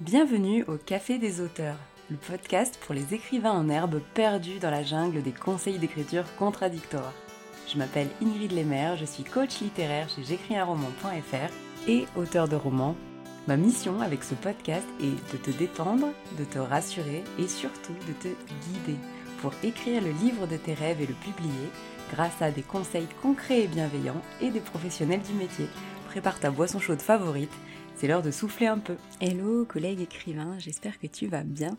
Bienvenue au Café des auteurs, le podcast pour les écrivains en herbe perdus dans la jungle des conseils d'écriture contradictoires. Je m'appelle Ingrid Lemaire, je suis coach littéraire chez j'écrisunroman.fr et auteur de romans. Ma mission avec ce podcast est de te détendre, de te rassurer et surtout de te guider pour écrire le livre de tes rêves et le publier grâce à des conseils concrets et bienveillants et des professionnels du métier. Prépare ta boisson chaude favorite, c'est l'heure de souffler un peu. Hello collègue écrivain, j'espère que tu vas bien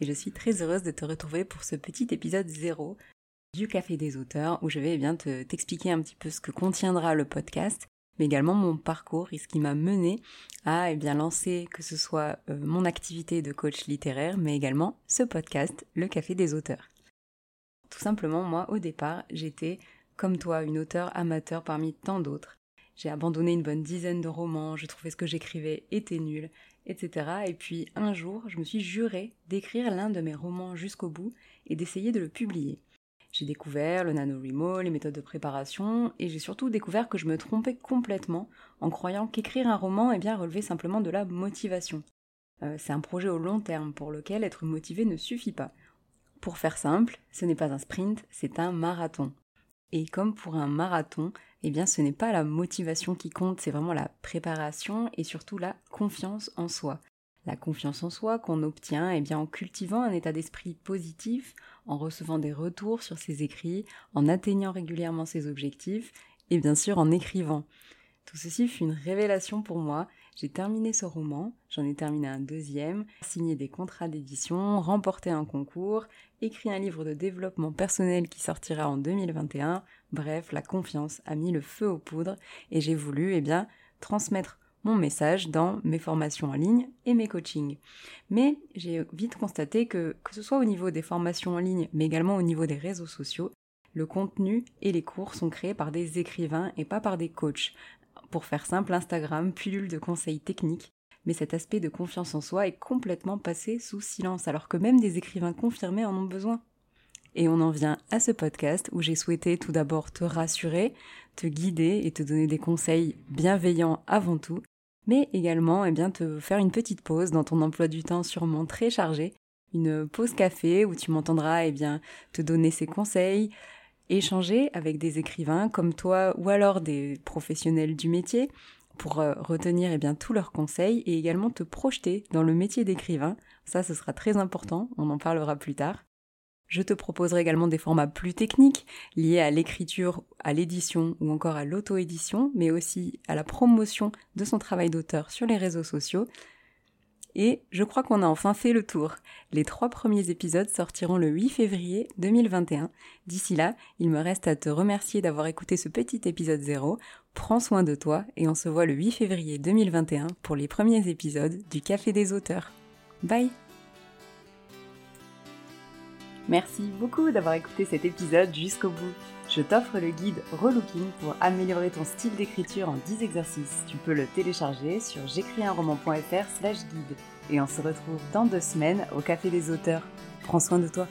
et je suis très heureuse de te retrouver pour ce petit épisode 0 du Café des auteurs où je vais bien te t'expliquer un petit peu ce que contiendra le podcast mais également mon parcours et ce qui m'a mené à eh bien lancer que ce soit euh, mon activité de coach littéraire mais également ce podcast le Café des auteurs. Tout simplement, moi, au départ, j'étais, comme toi, une auteure amateur parmi tant d'autres. J'ai abandonné une bonne dizaine de romans, je trouvais ce que j'écrivais était nul, etc. Et puis un jour, je me suis juré d'écrire l'un de mes romans jusqu'au bout et d'essayer de le publier. J'ai découvert le NaNoWriMo, les méthodes de préparation, et j'ai surtout découvert que je me trompais complètement en croyant qu'écrire un roman eh bien, relevait simplement de la motivation. Euh, c'est un projet au long terme pour lequel être motivé ne suffit pas. Pour faire simple, ce n'est pas un sprint, c'est un marathon. Et comme pour un marathon, eh bien ce n'est pas la motivation qui compte, c'est vraiment la préparation et surtout la confiance en soi. La confiance en soi qu'on obtient eh bien, en cultivant un état d'esprit positif, en recevant des retours sur ses écrits, en atteignant régulièrement ses objectifs et bien sûr en écrivant. Tout ceci fut une révélation pour moi. J'ai terminé ce roman, j'en ai terminé un deuxième, signé des contrats d'édition, remporté un concours, écrit un livre de développement personnel qui sortira en 2021. Bref, la confiance a mis le feu aux poudres et j'ai voulu, eh bien, transmettre mon message dans mes formations en ligne et mes coachings. Mais j'ai vite constaté que, que ce soit au niveau des formations en ligne, mais également au niveau des réseaux sociaux, le contenu et les cours sont créés par des écrivains et pas par des coachs. Pour faire simple, Instagram pullule de conseils techniques, mais cet aspect de confiance en soi est complètement passé sous silence, alors que même des écrivains confirmés en ont besoin. Et on en vient à ce podcast où j'ai souhaité tout d'abord te rassurer, te guider et te donner des conseils bienveillants avant tout, mais également eh bien, te faire une petite pause dans ton emploi du temps sûrement très chargé, une pause café où tu m'entendras eh bien, te donner ces conseils, échanger avec des écrivains comme toi ou alors des professionnels du métier pour euh, retenir eh bien, tous leurs conseils et également te projeter dans le métier d'écrivain. Ça, ce sera très important, on en parlera plus tard. Je te proposerai également des formats plus techniques liés à l'écriture, à l'édition ou encore à l'auto-édition, mais aussi à la promotion de son travail d'auteur sur les réseaux sociaux. Et je crois qu'on a enfin fait le tour. Les trois premiers épisodes sortiront le 8 février 2021. D'ici là, il me reste à te remercier d'avoir écouté ce petit épisode 0. Prends soin de toi et on se voit le 8 février 2021 pour les premiers épisodes du Café des auteurs. Bye Merci beaucoup d'avoir écouté cet épisode jusqu'au bout. Je t'offre le guide Relooking pour améliorer ton style d'écriture en 10 exercices. Tu peux le télécharger sur j'écrisunroman.fr slash guide. Et on se retrouve dans deux semaines au Café des auteurs. Prends soin de toi.